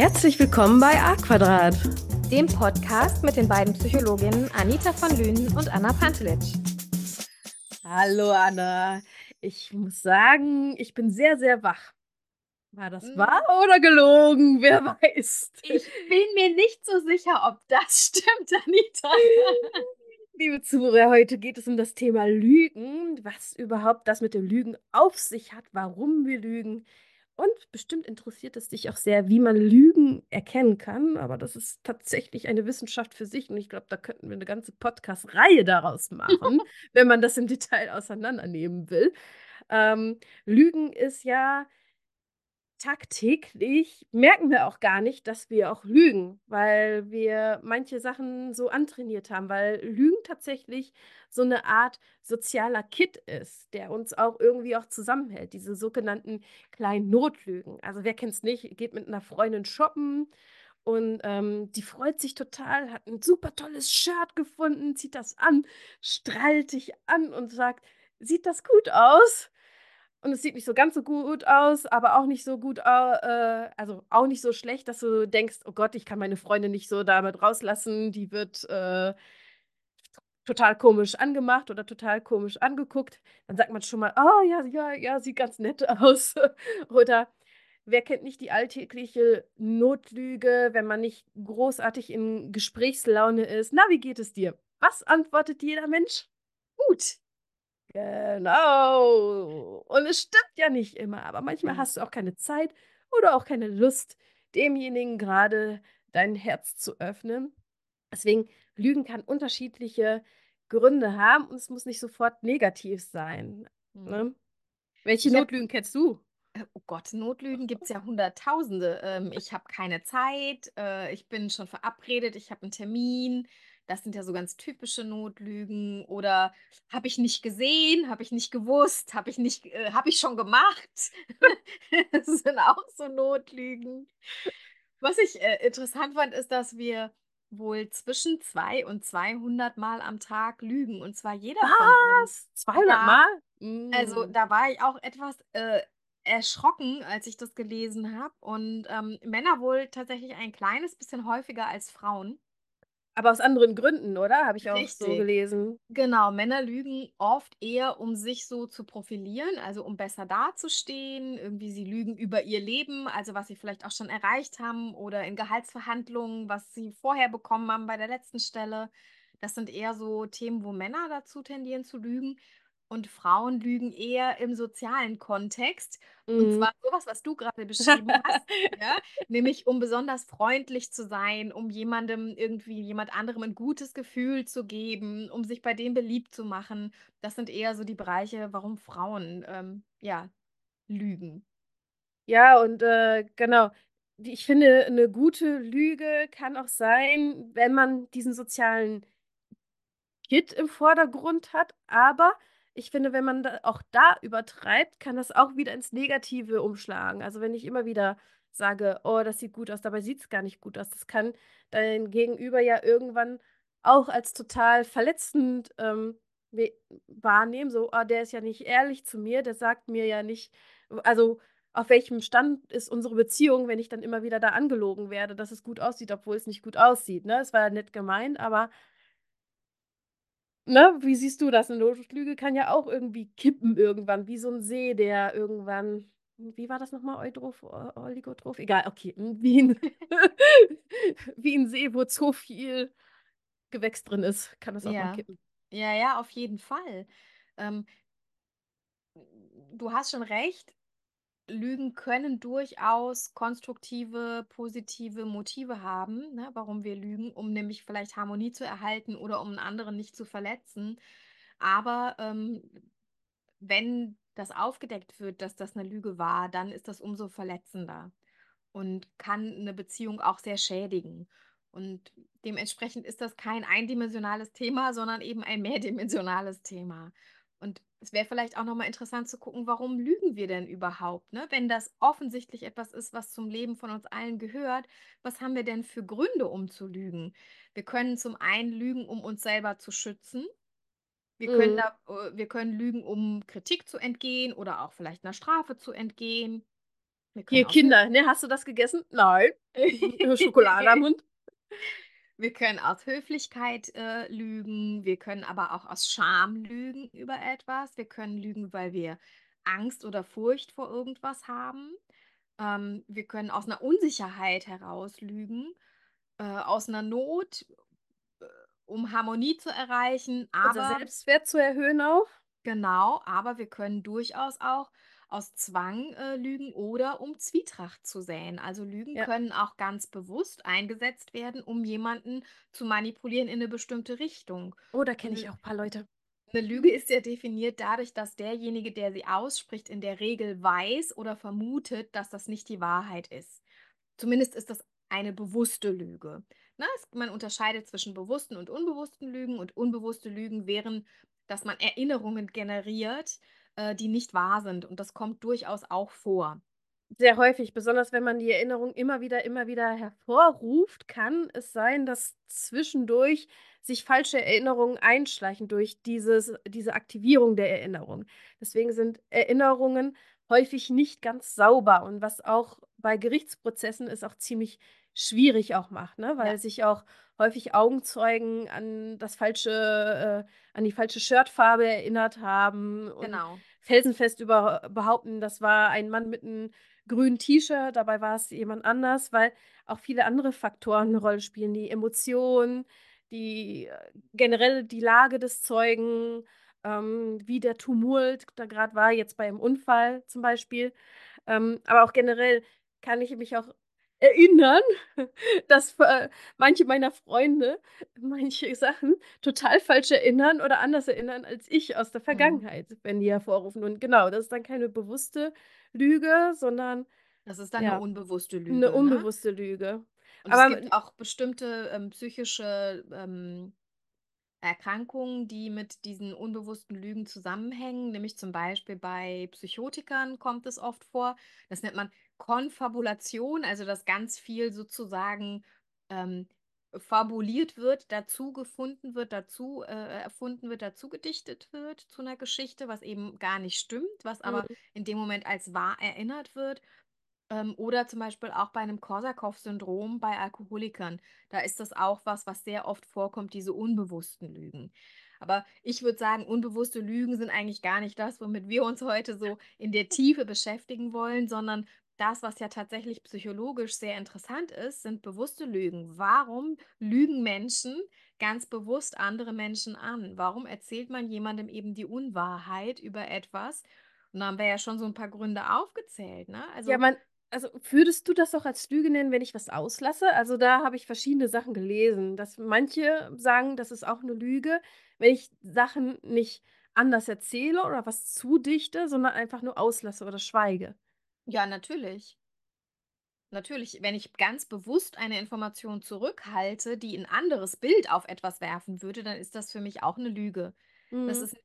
Herzlich willkommen bei A Quadrat, dem Podcast mit den beiden Psychologinnen Anita von Lünen und Anna Pantelic. Hallo Anna, ich muss sagen, ich bin sehr, sehr wach. War das hm. wahr oder gelogen? Wer weiß. Ich bin mir nicht so sicher, ob das stimmt, Anita. Liebe Zuhörer, heute geht es um das Thema Lügen, was überhaupt das mit dem Lügen auf sich hat, warum wir lügen, und bestimmt interessiert es dich auch sehr, wie man Lügen erkennen kann. Aber das ist tatsächlich eine Wissenschaft für sich. Und ich glaube, da könnten wir eine ganze Podcast-Reihe daraus machen, wenn man das im Detail auseinandernehmen will. Ähm, Lügen ist ja tagtäglich merken wir auch gar nicht, dass wir auch lügen, weil wir manche Sachen so antrainiert haben, weil Lügen tatsächlich so eine Art sozialer Kit ist, der uns auch irgendwie auch zusammenhält, diese sogenannten kleinen Notlügen. Also wer kennt es nicht, geht mit einer Freundin shoppen und ähm, die freut sich total, hat ein super tolles Shirt gefunden, zieht das an, strahlt dich an und sagt, sieht das gut aus? Und es sieht nicht so ganz so gut aus, aber auch nicht so gut, äh, also auch nicht so schlecht, dass du denkst, oh Gott, ich kann meine Freundin nicht so damit rauslassen, die wird äh, total komisch angemacht oder total komisch angeguckt. Dann sagt man schon mal, oh ja, ja, ja, sieht ganz nett aus. oder wer kennt nicht die alltägliche Notlüge, wenn man nicht großartig in Gesprächslaune ist? Na, wie geht es dir? Was antwortet jeder Mensch? Gut. Genau. Und es stimmt ja nicht immer, aber manchmal mhm. hast du auch keine Zeit oder auch keine Lust, demjenigen gerade dein Herz zu öffnen. Deswegen, Lügen kann unterschiedliche Gründe haben und es muss nicht sofort negativ sein. Ne? Mhm. Welche ich Notlügen hab, kennst du? Äh, oh Gott, Notlügen gibt es ja hunderttausende. Ähm, ich habe keine Zeit, äh, ich bin schon verabredet, ich habe einen Termin, das sind ja so ganz typische Notlügen oder habe ich nicht gesehen, habe ich nicht gewusst, habe ich nicht, äh, habe ich schon gemacht. das sind auch so Notlügen. Was ich äh, interessant fand, ist, dass wir wohl zwischen 2 und 200 Mal am Tag lügen. Und zwar jeder Was? von uns. 200 ja, Mal? Also mm. da war ich auch etwas äh, erschrocken, als ich das gelesen habe. Und ähm, Männer wohl tatsächlich ein kleines bisschen häufiger als Frauen. Aber aus anderen Gründen, oder? Habe ich auch so gelesen. Genau, Männer lügen oft eher, um sich so zu profilieren, also um besser dazustehen. Irgendwie sie lügen über ihr Leben, also was sie vielleicht auch schon erreicht haben oder in Gehaltsverhandlungen, was sie vorher bekommen haben bei der letzten Stelle. Das sind eher so Themen, wo Männer dazu tendieren zu lügen. Und Frauen lügen eher im sozialen Kontext. Und mhm. zwar sowas, was du gerade beschrieben hast, ja? nämlich um besonders freundlich zu sein, um jemandem irgendwie, jemand anderem ein gutes Gefühl zu geben, um sich bei dem beliebt zu machen. Das sind eher so die Bereiche, warum Frauen ähm, ja lügen. Ja, und äh, genau. Ich finde, eine gute Lüge kann auch sein, wenn man diesen sozialen Kit im Vordergrund hat, aber ich finde, wenn man da auch da übertreibt, kann das auch wieder ins Negative umschlagen. Also wenn ich immer wieder sage, oh, das sieht gut aus, dabei sieht es gar nicht gut aus. Das kann dein Gegenüber ja irgendwann auch als total verletzend ähm, wahrnehmen. So, oh, der ist ja nicht ehrlich zu mir, der sagt mir ja nicht, also auf welchem Stand ist unsere Beziehung, wenn ich dann immer wieder da angelogen werde, dass es gut aussieht, obwohl es nicht gut aussieht. Ne? Es war ja nett gemeint, aber Ne, wie siehst du das? 'Ne Notlüge kann ja auch irgendwie kippen irgendwann, wie so 'n See, der irgendwann wie war das noch mal? Eutroph O Oligotroph? Egal, okay, hm, wie 'n wie 'n See, wo zu viel Gewächs drin ist, kann das auch mal kippen. Ja, ja, auf jeden Fall. Ähm du hast schon recht. Lügen können durchaus konstruktive, positive Motive haben, ne, warum wir lügen, um nämlich vielleicht Harmonie zu erhalten oder um einen anderen nicht zu verletzen. Aber ähm, wenn das aufgedeckt wird, dass das eine Lüge war, dann ist das umso verletzender und kann eine Beziehung auch sehr schädigen. Und dementsprechend ist das kein eindimensionales Thema, sondern eben ein mehrdimensionales Thema. Und es wäre vielleicht auch nochmal interessant zu gucken, warum lügen wir denn überhaupt? Ne? Wenn das offensichtlich etwas ist, was zum Leben von uns allen gehört, was haben wir denn für Gründe, um zu lügen? Wir können zum einen lügen, um uns selber zu schützen. Wir können, Mhm. da, äh, wir können lügen, um Kritik zu entgehen oder auch vielleicht einer Strafe zu entgehen. Können Hier, Kinder, ne, hast du das gegessen? Nein. Schokolade am Mund. Wir können aus Höflichkeit, äh, lügen. Wir können aber auch aus Scham lügen über etwas. Wir können lügen, weil wir Angst oder Furcht vor irgendwas haben. Ähm, wir können aus 'ner Unsicherheit heraus lügen, äh, aus 'ner Not, äh, um Harmonie zu erreichen, Unser aber Selbstwert zu erhöhen auch. Genau, aber wir können durchaus auch aus Zwang, äh, lügen oder um Zwietracht zu säen. Also, Lügen Ja. können auch ganz bewusst eingesetzt werden, um jemanden zu manipulieren in 'ne bestimmte Richtung. Oh, da Und kenne ich auch paar Leute. 'ne Lüge ist ja definiert dadurch, dass derjenige, der sie ausspricht, in der Regel weiß oder vermutet, dass das nicht die Wahrheit ist. Zumindest ist das eine bewusste Lüge, ne? Es man unterscheidet zwischen bewussten und unbewussten Lügen und unbewusste Lügen wären, dass man Erinnerungen generiert, äh, die nicht wahr sind und das kommt durchaus auch vor. Sehr häufig, besonders wenn man die Erinnerung immer wieder immer wieder hervorruft, kann es sein, dass zwischendurch sich falsche Erinnerungen einschleichen durch dieses diese Aktivierung der Erinnerung. Deswegen sind Erinnerungen häufig nicht ganz sauber und was auch bei Gerichtsprozessen es auch ziemlich schwierig auch macht, ne, Ja. weil sich auch häufig Augenzeugen an das falsche äh, an die falsche Shirtfarbe erinnert haben und Genau. felsenfest über behaupten, das war ein Mann mit 'n grünen T-Shirt, dabei war es jemand anders, weil auch viele andere Faktoren 'ne Rolle spielen, die Emotionen, die generell die Lage des Zeugen, ähm, wie der Tumult da grad war, jetzt beim Unfall zum Beispiel. Ähm, aber auch generell kann ich mich auch erinnern, dass, äh, manche meiner Freunde manche Sachen total falsch erinnern oder anders erinnern als ich aus der Mhm. Vergangenheit, wenn die hervorrufen. Und genau, das ist dann keine bewusste Lüge, sondern, Das ist dann 'ne ja, unbewusste 'ne Lüge, ne? unbewusste Lüge. Und es Aber gibt m auch bestimmte, ähm, psychische, ähm, Erkrankungen, die mit diesen unbewussten Lügen zusammenhängen, nämlich zum Beispiel bei Psychotikern kommt es oft vor. Das nennt man Konfabulation, also, dass ganz viel sozusagen, ähm, fabuliert wird, dazu gefunden wird, dazu, äh, erfunden wird, dazu gedichtet wird zu 'ner Geschichte, was eben gar nicht stimmt, was aber Mhm. in dem Moment als wahr erinnert wird. Ähm, oder zum Beispiel auch bei 'nem Korsakoff-Syndrom bei Alkoholikern. Da ist das auch was, was sehr oft vorkommt, diese unbewussten Lügen. Aber ich würde sagen, unbewusste Lügen sind eigentlich gar nicht das, womit wir uns heute so in der Tiefe beschäftigen wollen, sondern das, was ja tatsächlich psychologisch sehr interessant ist, sind bewusste Lügen. Warum lügen Menschen ganz bewusst andere Menschen an? Warum erzählt man jemandem eben die Unwahrheit über etwas? Und da haben wir ja schon so 'n paar Gründe aufgezählt, ne? Ja, Also man also, würdest du das auch als Lüge nennen, wenn ich was auslasse? Also, da habe ich verschiedene Sachen gelesen, dass manche sagen, das ist auch 'ne Lüge, wenn ich Sachen nicht anders erzähle oder was zudichte, sondern einfach nur auslasse oder schweige. Ja, natürlich. Natürlich, wenn ich ganz bewusst eine Information zurückhalte, die 'n anderes Bild auf etwas werfen würde, dann ist das für mich auch 'ne Lüge. Das Mhm. ist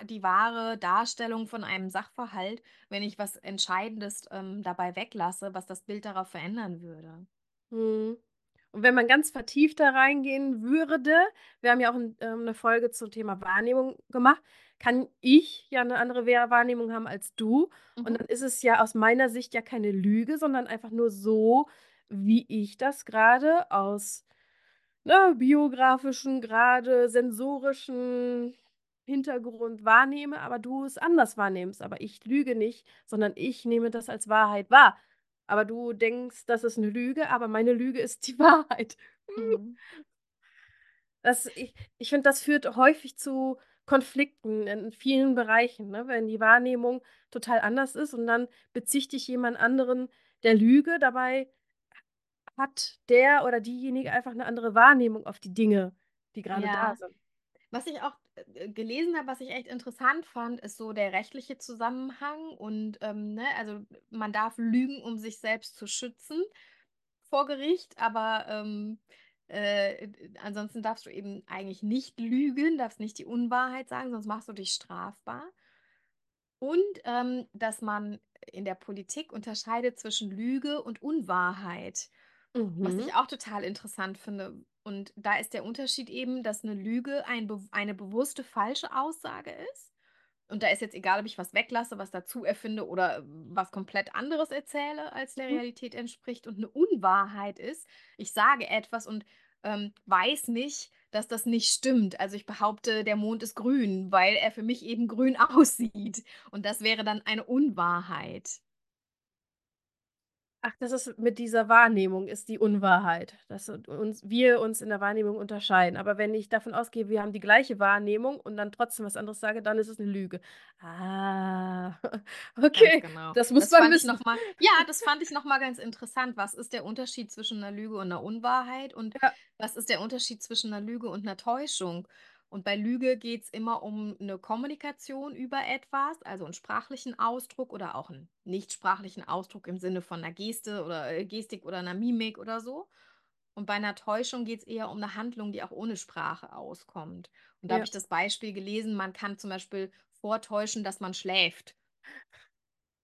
die die wahre Darstellung von einem Sachverhalt, wenn ich was Entscheidendes, ähm, dabei weglasse, was das Bild darauf verändern würde. Mhm. Und wenn man ganz vertieft da reingehen würde wir haben ja auch 'n ähm, 'ne Folge zum Thema Wahrnehmung gemacht, kann ich ja 'ne andere Wahrnehmung haben als du. Und Mhm. dann ist es ja aus meiner Sicht ja keine Lüge, sondern einfach nur so, wie ich das grade aus, ne, biografischen, grade sensorischen Hintergrund wahrnehme, aber du es anders wahrnimmst. Aber ich lüge nicht, sondern ich nehme das als Wahrheit wahr. Aber du denkst, das ist 'ne Lüge, aber meine Lüge ist die Wahrheit. Mhm. Das ich ich finde, das führt häufig zu Konflikten in vielen Bereichen, ne, wenn die Wahrnehmung total anders ist und dann bezichtigt jemand anderen der Lüge, dabei ha hat der oder diejenige einfach 'ne andere Wahrnehmung auf die Dinge, die grade da Ja. sind. Was ich auch, gelesen habe, was ich echt interessant fand, ist so der rechtliche Zusammenhang und, ähm, ne, also, man darf lügen, um sich selbst zu schützen vor Gericht, aber, ähm, äh, ansonsten darfst du eben eigentlich nicht lügen, darfst nicht die Unwahrheit sagen, sonst machst du dich strafbar. Und, ähm, dass man in der Politik unterscheidet zwischen Lüge und Unwahrheit, was Mhm. ich auch total interessant finde. Und da ist der Unterschied eben, dass 'ne Lüge ein eine bewusste falsche Aussage ist Und da ist jetzt egal, ob ich was weglasse, was dazu erfinde oder was komplett anderes erzähle, als der Mhm. Realität entspricht. Und eine Unwahrheit ist, ich sage etwas und ähm, weiß nicht, dass das nicht stimmt. Also ich behaupte, der Mond ist grün, weil er für mich eben grün aussieht. Und das wäre dann eine Unwahrheit. Ach, das ist mit dieser Wahrnehmung ist die Unwahrheit, dass uns wir uns in der Wahrnehmung unterscheiden. Aber wenn ich davon ausgehe, wir haben die gleiche Wahrnehmung und dann trotzdem was anderes sage, dann ist es 'ne Lüge. Ah, okay, genau. das muss Das man wissen. noch mal ja, das fand ich noch mal ganz interessant. Was ist der Unterschied zwischen 'ner Lüge und 'ner Unwahrheit und Ja, was ist der Unterschied zwischen 'ner Lüge und 'ner Täuschung? Und bei Lüge geht's immer um 'ne Kommunikation über etwas, also 'n sprachlichen Ausdruck oder auch 'n nichtsprachlichen Ausdruck im Sinne von 'ner Geste oder, äh, Gestik oder 'ner Mimik oder so. Und bei 'ner Täuschung geht's eher um 'ne Handlung, die auch ohne Sprache auskommt. Und da habe ja. ich das Beispiel gelesen, man kann zum Beispiel vortäuschen, dass man schläft.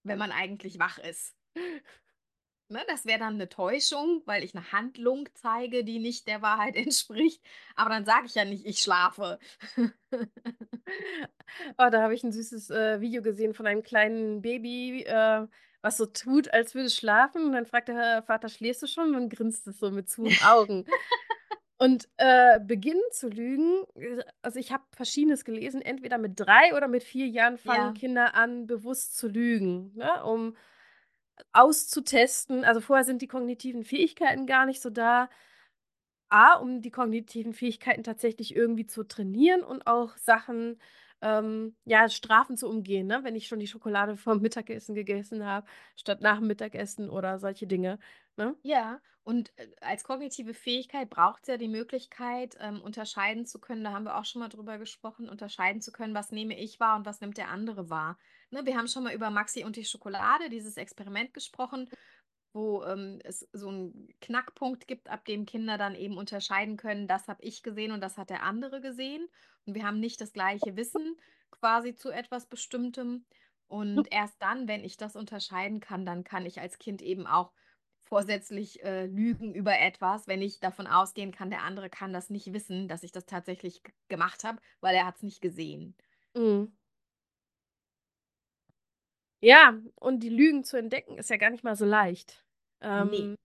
Wenn man eigentlich wach ist. Ne, das wäre dann 'ne Täuschung, weil ich 'ne Handlung zeige, die nicht der Wahrheit entspricht, aber dann sage ich ja nicht: „Ich schlafe.“ Oh, da habe ich 'n süßes, äh, Video gesehen von einem kleinen Baby, äh, was so tut, als würde es schlafen und dann fragt der Vater: „Schläfst du schon?“ Und dann grinst es so mit zu Augen. Und, äh, beginnen zu lügen äh, also, ich habe Verschiedenes gelesen, entweder mit 3 oder mit 4 Jahren fangen Ja, Kinder an, bewusst zu lügen, ne, um auszutesten also, vorher sind die kognitiven Fähigkeiten gar nicht so da. A, um die kognitiven Fähigkeiten tatsächlich irgendwie zu trainieren und auch Sachen, ähm ja, Strafen zu umgehen, ne, wenn ich schon die Schokolade vorm Mittagessen gegessen habe, statt nach dem Mittagessen oder solche Dinge, ne? ja. Und, äh, als kognitive Fähigkeit braucht's ja die Möglichkeit, ähm, unterscheiden zu können da haben wir auch schon mal drüber gesprochen, unterscheiden zu können, was nehme ich wahr und was nimmt der andere wahr. Ne, wir haben schon mal über Maxi und die Schokolade, dieses Experiment gesprochen, wo, ähm, es so 'n Knackpunkt gibt, ab dem Kinder dann eben unterscheiden können: „Das habe ich gesehen und das hat der andere gesehen.“ Und wir haben nicht das gleiche Wissen quasi zu etwas Bestimmtem. Und erst dann, wenn ich das unterscheiden kann, dann kann ich als Kind eben auch vorsätzlich, äh, lügen über etwas, wenn ich davon ausgehen kann, der andere kann das nicht wissen, dass ich das tatsächlich gemacht habe, weil er hat's nicht gesehen. Mhm. Ja, und die Lügen zu entdecken ist ja gar nicht mal so leicht. Ähm,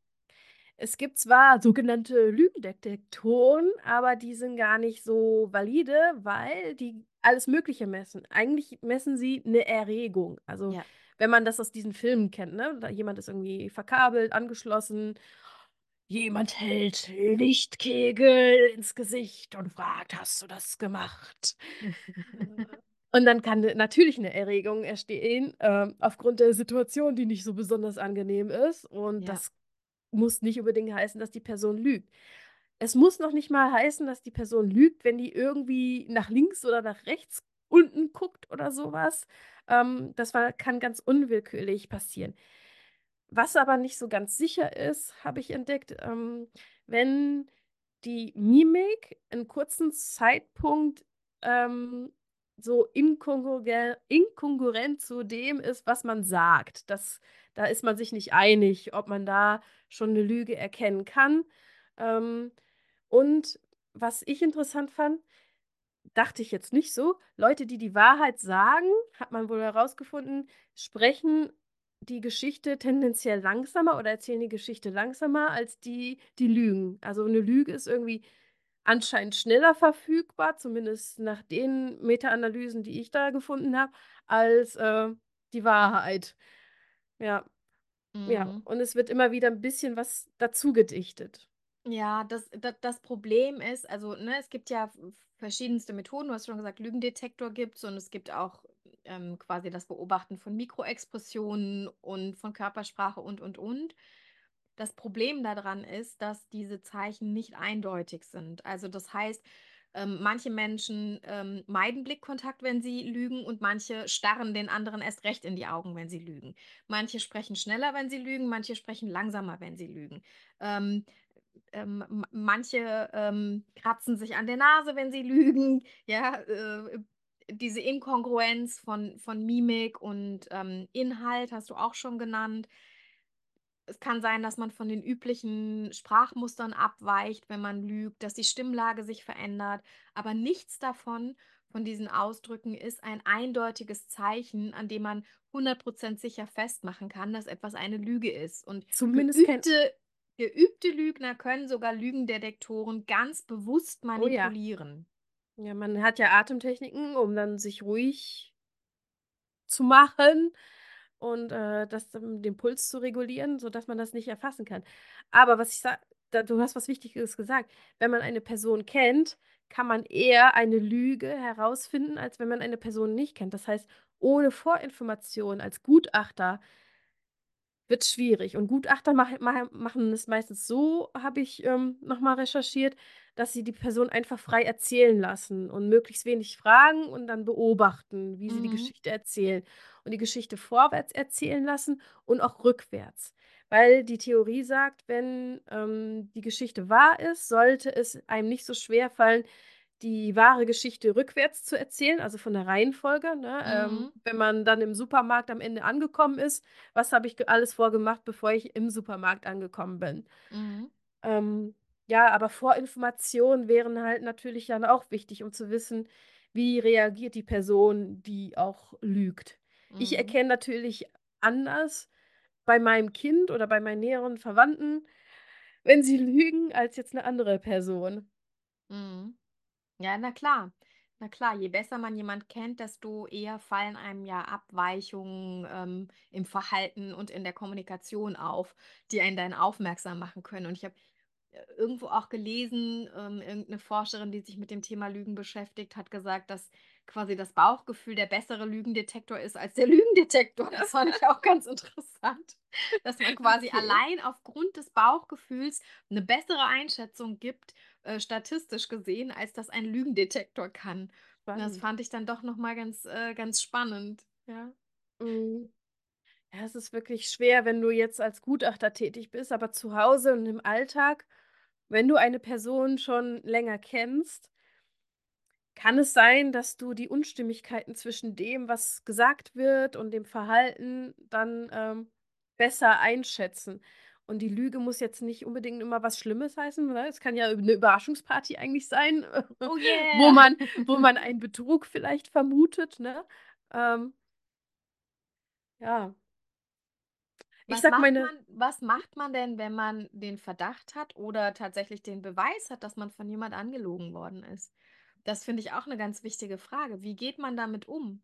es gibt zwar sogenannte Lügendetektoren, aber die sind gar nicht so valide, weil die alles Mögliche messen. Eigentlich messen sie 'ne Erregung. Also, Ja. wenn man das aus diesen Filmen kennt, ne? Da jemand ist irgendwie verkabelt, angeschlossen, jemand hält Lichtkegel ins Gesicht und fragt: „Hast du das gemacht?“ Und dann kann natürlich 'ne Erregung entstehen, ähm, aufgrund der Situation, die nicht so besonders angenehm ist. Und Ja. das muss nicht unbedingt heißen, dass die Person lügt. Es muss noch nicht mal heißen, dass die Person lügt, wenn die irgendwie nach links oder nach rechts unten guckt oder so was. Ähm, das war kann ganz unwillkürlich passieren. Was aber nicht so ganz sicher ist, habe ich entdeckt, ähm, wenn die Mimik 'n kurzen Zeitpunkt, ähm, so inkongruent zu dem ist, was man sagt. Das da ist man sich nicht einig, ob man da schon 'ne Lüge erkennen kann. Ähm, und was ich interessant fand, dachte ich jetzt nicht so, Leute, die die Wahrheit sagen, hat man wohl herausgefunden, sprechen die Geschichte tendenziell langsamer oder erzählen die Geschichte langsamer als die, die lügen. Also 'ne Lüge ist irgendwie anscheinend schneller verfügbar, zumindest nach den Meta-Analysen, die ich da gefunden habe, als, äh, die Wahrheit. Ja, ja. Mhm. Und es wird immer wieder 'n bisschen was dazugedichtet. Ja, das da das Problem ist also, ne, es gibt ja verschiedenste Methoden. Du hast schon gesagt, Lügendetektor gibt's und es gibt auch, ähm, quasi das Beobachten von Mikroexpressionen und von Körpersprache und, und, und. Das Problem da dran ist, dass diese Zeichen nicht eindeutig sind. Also, das heißt, ähm, manche Menschen, ähm, meiden Blickkontakt, wenn sie lügen und manche starren den anderen erst recht in die Augen, wenn sie lügen. Manche sprechen schneller, wenn sie lügen, manche sprechen langsamer, wenn sie lügen. Ähm, ähm, manche, ähm, kratzen sich an der Nase, wenn sie lügen, ja, äh, diese Inkongruenz von von Mimik und, ähm, Inhalt hast du auch schon genannt. Es kann sein, dass man von den üblichen Sprachmustern abweicht, wenn man lügt, dass die Stimmlage sich verändert, aber nichts davon von diesen Ausdrücken ist ein eindeutiges Zeichen, an dem man 100 % sicher festmachen kann, dass etwas eine Lüge ist. Und Zumindest geübte geübte Lügner können sogar Lügendetektoren ganz bewusst Oh ja. manipulieren. Ja, man hat ja Atemtechniken, um dann sich ruhig zu machen und, äh, das dann den Puls zu regulieren, sodass man das nicht erfassen kann. Aber was ich sa da du hast was Wichtiges gesagt. Wenn man eine Person kennt, kann man eher eine Lüge herausfinden, als wenn man eine Person nicht kennt. Das heißt, ohne Vorinformation als Gutachter wird's schwierig. Und Gutachter mach mache machen es meistens so, habe ich, ähm, noch mal recherchiert, dass sie die Person einfach frei erzählen lassen und möglichst wenig fragen und dann beobachten, wie sie die Mhm. Geschichte erzählen. Und die Geschichte vorwärts erzählen lassen und auch rückwärts. Weil die Theorie sagt, wenn, ähm, die Geschichte wahr ist, sollte es einem nicht so schwerfallen, die wahre Geschichte rückwärts zu erzählen, also von der Reihenfolge, ne? Ähm, Mhm. wenn man dann im Supermarkt am Ende angekommen ist: „Was habe ich alles vorgemacht, bevor ich im Supermarkt angekommen bin?“ Mhm. Ähm, ja, aber Vorinformationen wären halt natürlich dann auch wichtig, um zu wissen, wie reagiert die Person, die auch lügt. Ich Mhm. erkenne natürlich anders bei meinem Kind oder bei meinen näheren Verwandten, wenn sie lügen, als jetzt 'ne andere Person. Mhm. Ja, na klar. Na klar, je besser man jemand kennt, desto eher fallen einem ja Abweichungen, ähm, im Verhalten und in der Kommunikation auf, die einen dann aufmerksam machen können. Und ich habe, irgendwo auch gelesen, ähm, irgend 'ne Forscherin, die sich mit dem Thema Lügen beschäftigt, hat gesagt, dass quasi das Bauchgefühl der bessere Lügendetektor ist als der Lügendetektor. Das fand ich auch ganz interessant, dass man quasi Okay. allein aufgrund des Bauchgefühls 'ne bessere Einschätzung gibt, äh, statistisch gesehen, als das ein Lügendetektor kann. Das fand ich dann doch noch mal ganz äh, ganz spannend, ja. Mhm. Ja, es ist wirklich schwer, wenn du jetzt als Gutachter tätig bist, aber zu Hause und im Alltag, wenn du eine Person schon länger kennst kann es sein, dass du die Unstimmigkeiten zwischen dem, was gesagt wird und dem Verhalten dann, ähm, besser einschätzen. Und die Lüge muss jetzt nicht unbedingt immer was Schlimmes heißen, ne? Es kann ja 'ne Überraschungsparty eigentlich sein, Oh wo yeah. man wo man einen Betrug vielleicht vermutet, ne? Ähm ja. Ich Was sage macht meine man was macht man denn, wenn man den Verdacht hat oder tatsächlich den Beweis hat, dass man von jemand angelogen worden ist? Das finde ich auch 'ne ganz wichtige Frage. Wie geht man damit um?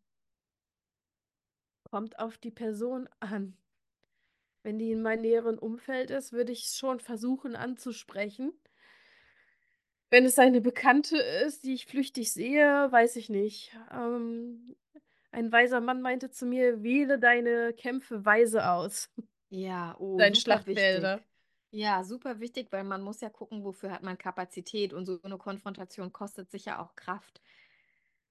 Kommt auf die Person an. Wenn die in meinem näheren Umfeld ist, würde ich's schon versuchen anzusprechen. Wenn es eine Bekannte ist, die ich flüchtig sehe, weiß ich nicht. Ähm, ein weiser Mann meinte zu mir: „Wähle deine Kämpfe weise aus, Ja, oh, deine super Schlachtfelder.“ wichtig. Ja, super wichtig, weil man muss ja gucken, wofür hat man Kapazität und so 'ne Konfrontation kostet sicher auch Kraft.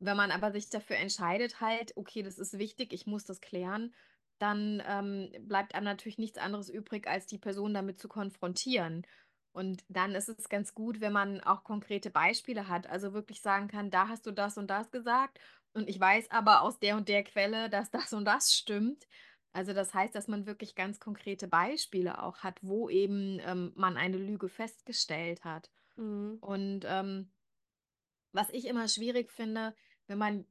Wenn man aber sich dafür entscheidet halt: „Okay, das ist wichtig, ich muss das klären“, dann, ähm, bleibt einem natürlich nichts anderes übrig, als die Person damit zu konfrontieren. Und dann ist es ganz gut, wenn man auch konkrete Beispiele hat, also wirklich sagen kann: „Da hast du das und das gesagt und ich weiß aber aus der und der Quelle, dass das und das stimmt.“ Also, das heißt, dass man wirklich ganz konkrete Beispiele auch hat, wo eben, ähm, man eine Lüge festgestellt hat. Mhm. Und, ähm was ich immer schwierig finde, wenn man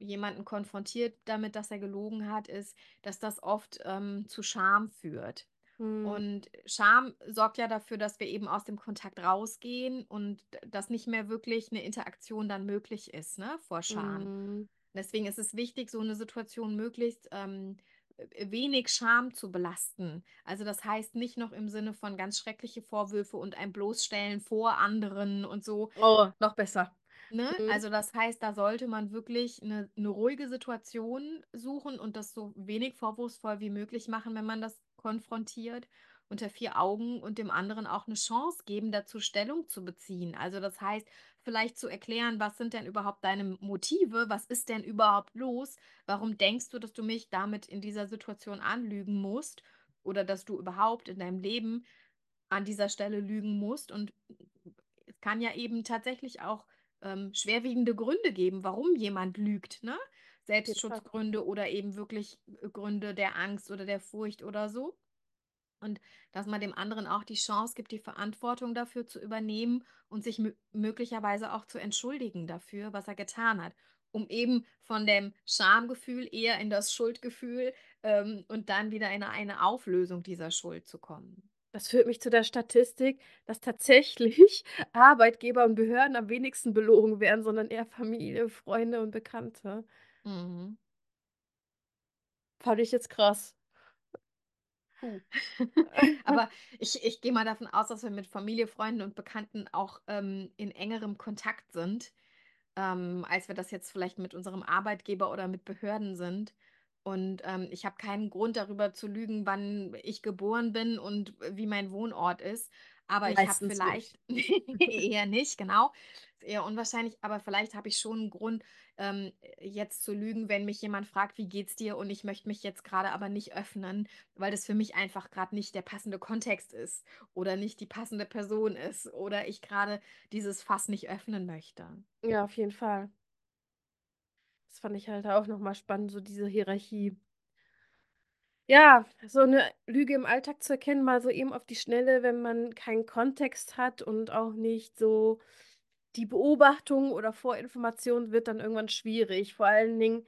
jemanden konfrontiert damit, dass er gelogen hat, ist, dass das oft, ähm, zu Scham führt. Mhm. Und Scham sorgt ja dafür, dass wir eben aus dem Kontakt rausgehen und dass nicht mehr wirklich 'ne Interaktion dann möglich ist, ne, vor Scham. Mhm. Deswegen ist es wichtig, so 'ne Situation möglichst, ähm, äh, wenig Scham zu belasten. Also, das heißt nicht noch im Sinne von ganz schreckliche Vorwürfe und ein Bloßstellen vor anderen und so. Oh, noch besser. Ne? Mhm. Also, das heißt, da sollte man wirklich 'ne 'ne ruhige Situation suchen und das so wenig vorwurfsvoll wie möglich machen, wenn man das konfrontiert, unter 4 Augen und dem anderen auch 'ne Chance geben, dazu Stellung zu beziehen. Also, das heißt, vielleicht zu erklären: „Was sind denn überhaupt deine Motive? Was ist denn überhaupt los? Warum denkst du, dass du mich damit in dieser Situation anlügen musst oder dass du überhaupt in deinem Leben an dieser Stelle lügen musst?“ Und es kann ja eben tatsächlich auch, ähm, schwerwiegende Gründe geben, warum jemand lügt, ne? Selbstschutzgründe oder eben wirklich, Gründe der Angst oder der Furcht oder so. Und dass man dem anderen auch die Chance gibt, die Verantwortung dafür zu übernehmen und sich mö möglicherweise auch zu entschuldigen dafür, was er getan hat, um eben von dem Schamgefühl eher in das Schuldgefühl, ähm, und dann wieder in eine Auflösung dieser Schuld zu kommen. Das führt mich zu der Statistik, dass tatsächlich Arbeitgeber und Behörden am wenigsten belogen werden, sondern eher Familie, Freunde und Bekannte. Mhm. Fand ich jetzt krass. Aber ich ich gehe mal davon aus, dass wir mit Familie, Freunden und Bekannten auch, ähm, in engerem Kontakt sind, ähm, als wir das jetzt vielleicht mit unserem Arbeitgeber oder mit Behörden sind. Und, ähm, ich habe keinen Grund, darüber zu lügen, wann ich geboren bin und wie mein Wohnort ist. Aber ich habe Meistens vielleicht eher nicht, genau. Ist eher unwahrscheinlich, aber vielleicht habe ich schon einen Grund, ähm, jetzt zu lügen, wenn mich jemand fragt: „Wie geht's dir?“ und ich möchte mich jetzt gerade aber nicht öffnen, weil das für mich einfach gerade nicht der passende Kontext ist oder nicht die passende Person ist oder ich gerade dieses Fass nicht öffnen möchte. Ja, auf jeden Fall. Das fand ich halt auch noch mal spannend, so diese Hierarchie. Ja, so eine Lüge im Alltag zu erkennen, mal so eben auf die Schnelle, wenn man keinen Kontext hat und auch nicht so die Beobachtung oder Vorinformation wird dann irgendwann schwierig. Vor allen Dingen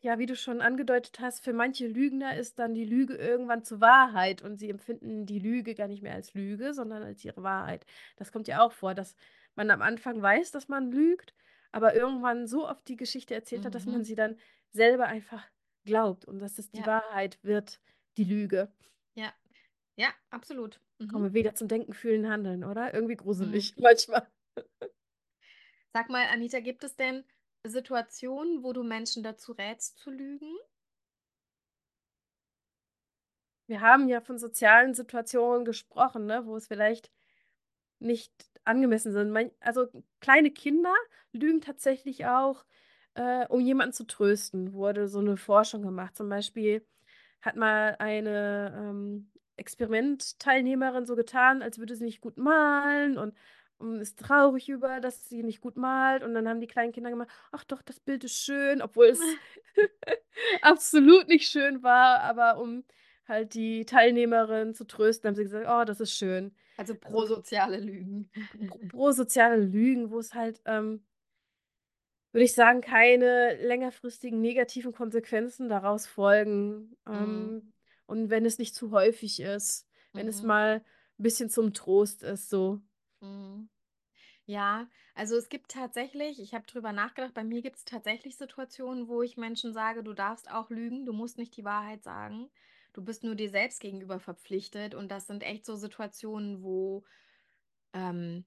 Ja, wie du schon angedeutet hast, für manche Lügner ist dann die Lüge irgendwann zur Wahrheit und sie empfinden die Lüge gar nicht mehr als Lüge, sondern als ihre Wahrheit. Das kommt ja auch vor, dass man am Anfang weiß, dass man lügt, aber irgendwann so oft die Geschichte erzählt hat, dass man Mhm. sie dann selber einfach glaubt und dass es die Ja, Wahrheit wird, die Lüge. ja, ja, absolut. Kommen Mhm. wir wieder zum Denken, Fühlen, Handeln, oder? Irgendwie Mhm. gruselig manchmal. Sag mal, Anita, gibt es denn Situationen, wo du Menschen dazu rätst zu lügen? Wir haben ja von sozialen Situationen gesprochen, ne, wo es vielleicht Nicht angemessen sind. Also, kleine Kinder lügen tatsächlich auch, äh, um jemanden zu trösten, wurde so 'ne Forschung gemacht. Zum Beispiel hat mal eine, ähm, Experimentteilnehmerin so getan, als würde sie nicht gut malen und und ist traurig über, dass sie nicht gut malt. Und dann haben die kleinen Kinder gemeint: „Ach doch, das Bild ist schön“, obwohl es absolut nicht schön war, aber um halt die Teilnehmerin zu trösten, haben sie gesagt: „Oh, das ist schön.“ Also Also prosoziale Lügen. Pro prosoziale Lügen, wo es halt, ähm, würde ich sagen, keine längerfristigen negativen Konsequenzen daraus folgen, Mhm. ähm, und wenn es nicht zu häufig ist, wenn es Mhm. mal 'n bisschen zum Trost ist so. Mhm. Ja, also es gibt tatsächlich ich habe drüber nachgedacht, bei mir gibt es tatsächlich Situationen, wo ich Menschen sage: „Du darfst auch lügen, du musst nicht die Wahrheit sagen. Du bist nur dir selbst gegenüber verpflichtet.“ Und das sind echt so Situationen, wo, ähm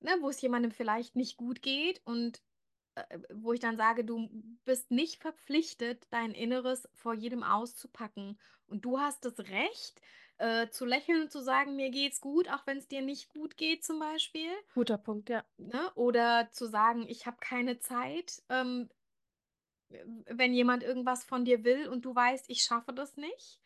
ne, wo es jemandem vielleicht nicht gut geht und wo ich dann sage: „Du bist nicht verpflichtet, dein Inneres vor jedem auszupacken. Und du hast das Recht, äh, zu lächeln und zu sagen: ‚Mir geht's gut‘, auch wenn es dir nicht gut geht“, zum Beispiel, Guter Punkt, ja. ne? Oder zu sagen: „Ich habe keine Zeit“, ähm, w wenn jemand irgendwas von dir will und du weißt: „Ich schaffe das nicht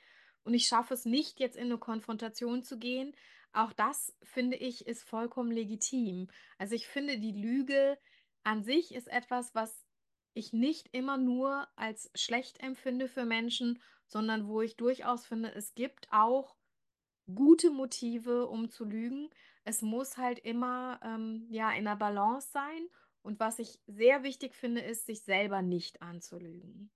und ich schaffe es nicht, jetzt in eine Konfrontation zu gehen.“ Auch das, finde ich, ist vollkommen legitim. Also, ich finde, die Lüge an sich ist etwas, was ich nicht immer nur als schlecht empfinde für Menschen, sondern wo ich durchaus finde, es gibt auch gute Motive, um zu lügen. Es muss halt immer, ähm, ja, in der Balance sein. Und was ich sehr wichtig finde, ist, sich selber nicht anzulügen.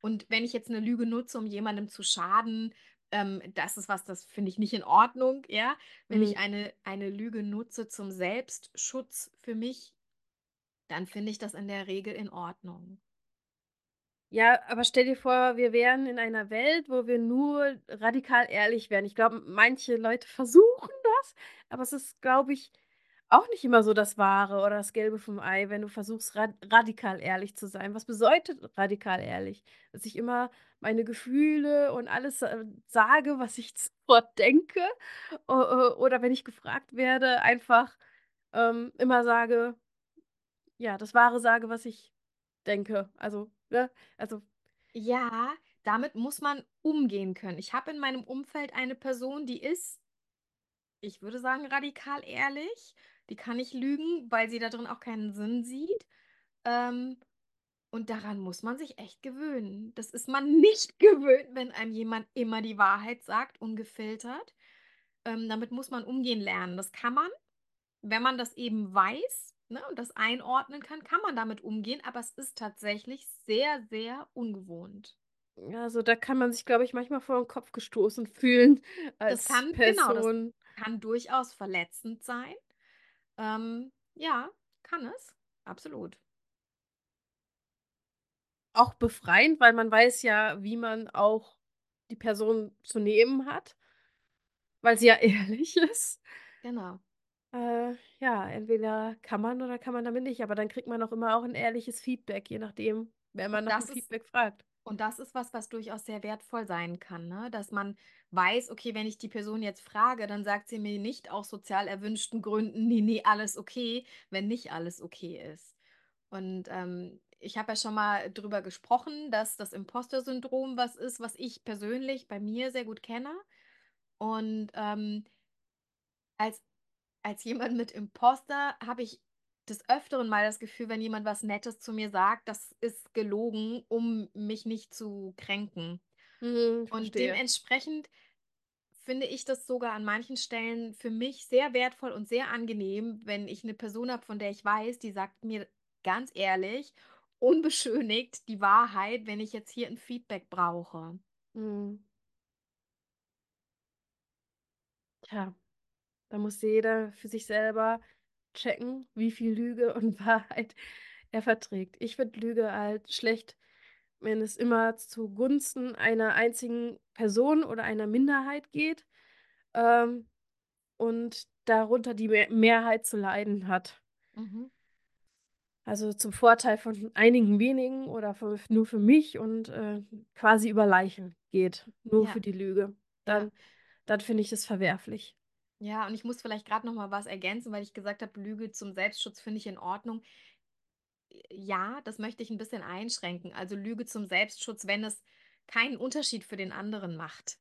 Und wenn ich jetzt eine Lüge nutze, um jemandem zu schaden, ähm, das ist was, das finde ich nicht in Ordnung, ja? Wenn Mhm. ich eine eine Lüge nutze zum Selbstschutz für mich, dann finde ich das in der Regel in Ordnung. Ja, aber stell dir vor, wir wären in einer Welt, wo wir nur radikal ehrlich wären. Ich glaube, manche Leute versuchen das, aber es ist, glaube ich, auch nicht immer so das Wahre oder das Gelbe vom Ei, wenn du versuchst, rad radikal ehrlich zu sein. Was bedeutet radikal ehrlich? Dass ich immer meine Gefühle und alles, äh, sage, was ich sofort denke, o oder wenn ich gefragt werde, einfach, ähm, immer sage ja, das Wahre sage, was ich denke. Also, ne? Also Ja, damit muss man umgehen können. Ich habe in meinem Umfeld eine Person, die ist, ich würde sagen, radikal ehrlich. Die kann nicht lügen, weil sie da drin auch keinen Sinn sieht. Ähm, Und daran muss man sich echt gewöhnen. Das ist man nicht gewöhnt, wenn einem jemand immer die Wahrheit sagt, ungefiltert. Ähm, damit muss man umgehen lernen. Das kann man, wenn man das eben weiß, ne, und das einordnen kann, kann man damit umgehen, aber es ist tatsächlich sehr, sehr ungewohnt. Ja, also da kann man sich, glaube ich, manchmal vor den Kopf gestoßen fühlen Das als kann genau, das Person. kann durchaus verletzend sein. Ähm, ja, kann es, absolut. Auch befreiend, weil man weiß ja, wie man auch die Person zu nehmen hat, weil sie ja ehrlich ist. Genau. Äh, ja, entweder kann man oder kann man damit nicht, aber dann kriegt man auch immer auch 'n ehrliches Feedback, je nachdem, wenn Und man nach 'm das ist Feedback fragt. und das ist was, was durchaus sehr wertvoll sein kann, ne? Dass man weiß: „Okay, wenn ich die Person jetzt frage, dann sagt sie mir nicht aus sozial erwünschten Gründen: ‚Ne, ne, alles okay‘“, wenn nicht alles okay ist. Und, ähm, ich habe ja schon mal drüber gesprochen, dass das Imposter-Syndrom was ist, was ich persönlich bei mir sehr gut kenne. Und, ähm als als jemand mit Imposter habe ich des Öfteren mal das Gefühl, wenn jemand was Nettes zu mir sagt, das ist gelogen, um mich nicht zu kränken. Mhm, Und dementsprechend finde ich das sogar an manchen Stellen für mich sehr wertvoll und sehr angenehm, wenn ich 'ne Person habe, von der ich weiß, die sagt mir ganz ehrlich, unbeschönigt die Wahrheit, wenn ich jetzt hier 'n Feedback brauche. Mhm. Tja, da muss jeder für sich selber checken, wie viel Lüge und Wahrheit er verträgt. Ich finde Lüge halt schlecht, wenn es immer zugunsten einer einzigen Person oder einer Minderheit geht, ähm, und darunter die Me Mehrheit zu leiden hat. Mhm. Also, zum Vorteil von einigen wenigen oder für nur für mich und, äh, quasi über Leichen geht, nur Ja. für die Lüge. Ja. Dann dann finde ich es verwerflich. Ja, und ich muss vielleicht grad noch mal was ergänzen, weil ich gesagt habe, Lüge zum Selbstschutz finde ich in Ordnung. Ja, das möchte ich 'n bisschen einschränken. Also, Lüge zum Selbstschutz, wenn es keinen Unterschied für den anderen macht.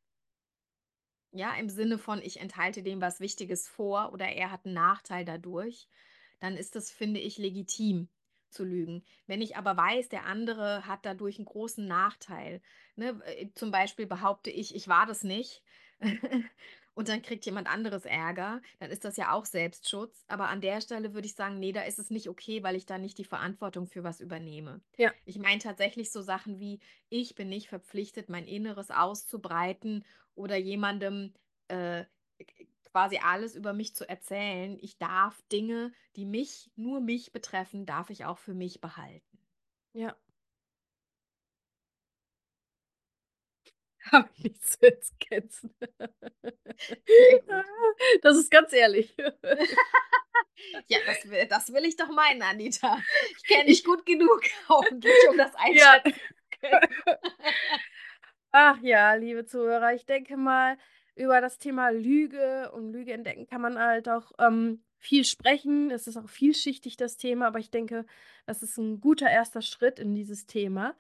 Ja, im Sinne von, ich enthalte dem was Wichtiges vor oder er hat 'n Nachteil dadurch, dann ist das, finde ich, legitim zu lügen. Wenn ich aber weiß, der andere hat dadurch 'n großen Nachteil, ne? Zum Beispiel behaupte ich, ich war das nicht und dann kriegt jemand anderes Ärger, dann ist das ja auch Selbstschutz. Aber an der Stelle würde ich sagen: „Ne, da ist es nicht okay, weil ich da nicht die Verantwortung für was übernehme.“ Ja. Ich meine tatsächlich so Sachen wie: „Ich bin nicht verpflichtet, mein Inneres auszubreiten oder jemandem, äh, quasi alles über mich zu erzählen. Ich darf Dinge, die mich nur mich betreffen, darf ich auch für mich behalten.“ Ja. Habe ich nichts zu gut. das ist ganz ehrlich. Ja, das wi das will ich doch meinen, Anita. Ich kenne dich Ich gut genug hoffentlich, um das Ja. einschätzen können. Ach ja, liebe Zuhörer, ich denke mal, über das Thema Lüge und Lüge entdecken kann man halt auch, ähm, viel sprechen. Es ist auch vielschichtig, das Thema, aber ich denke, das ist 'n guter 1. Schritt in dieses Thema.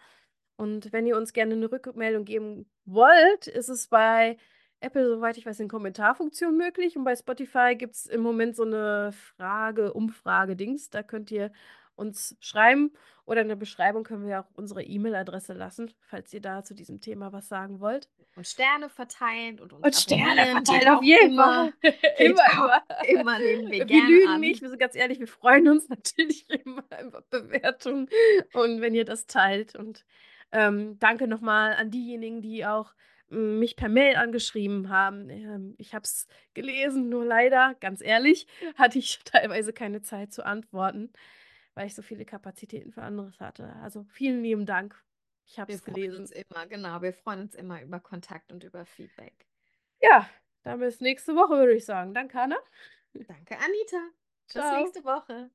Und wenn ihr uns gerne 'ne Rückmeldung geben wollt, ist es bei Apple, soweit ich weiß, in Kommentarfunktion möglich und bei Spotify gibt's im Moment so 'ne Frage Umfrage-Dings. Da könnt ihr uns schreiben oder in der Beschreibung können wir auch unsere E-Mail-Adresse lassen, falls ihr da zu diesem Thema was sagen wollt. Und Sterne verteilen und uns Und Sterne verteilen auf auch jeden immer Fall. Immer, immer. immer, nehmen wir Wir lügen an. nicht, wir sind ganz ehrlich, wir freuen uns natürlich immer über Bewertungen und wenn ihr das teilt. Und, ähm, danke noch mal an diejenigen, die auch, hm, mich per Mail angeschrieben haben. Ähm, ich habe es gelesen, nur leider, ganz ehrlich, hatte ich teilweise keine Zeit zu antworten, weil ich so viele Kapazitäten für anderes hatte. Also, vielen lieben Dank. Ich habe Wir es freuen uns gelesen. immer, genau. Wir freuen uns immer über Kontakt und über Feedback. Ja, dann bis nächste Woche, würde ich sagen. Danke, Hannah. Danke, Anita. Bis Tschau. nächste Woche.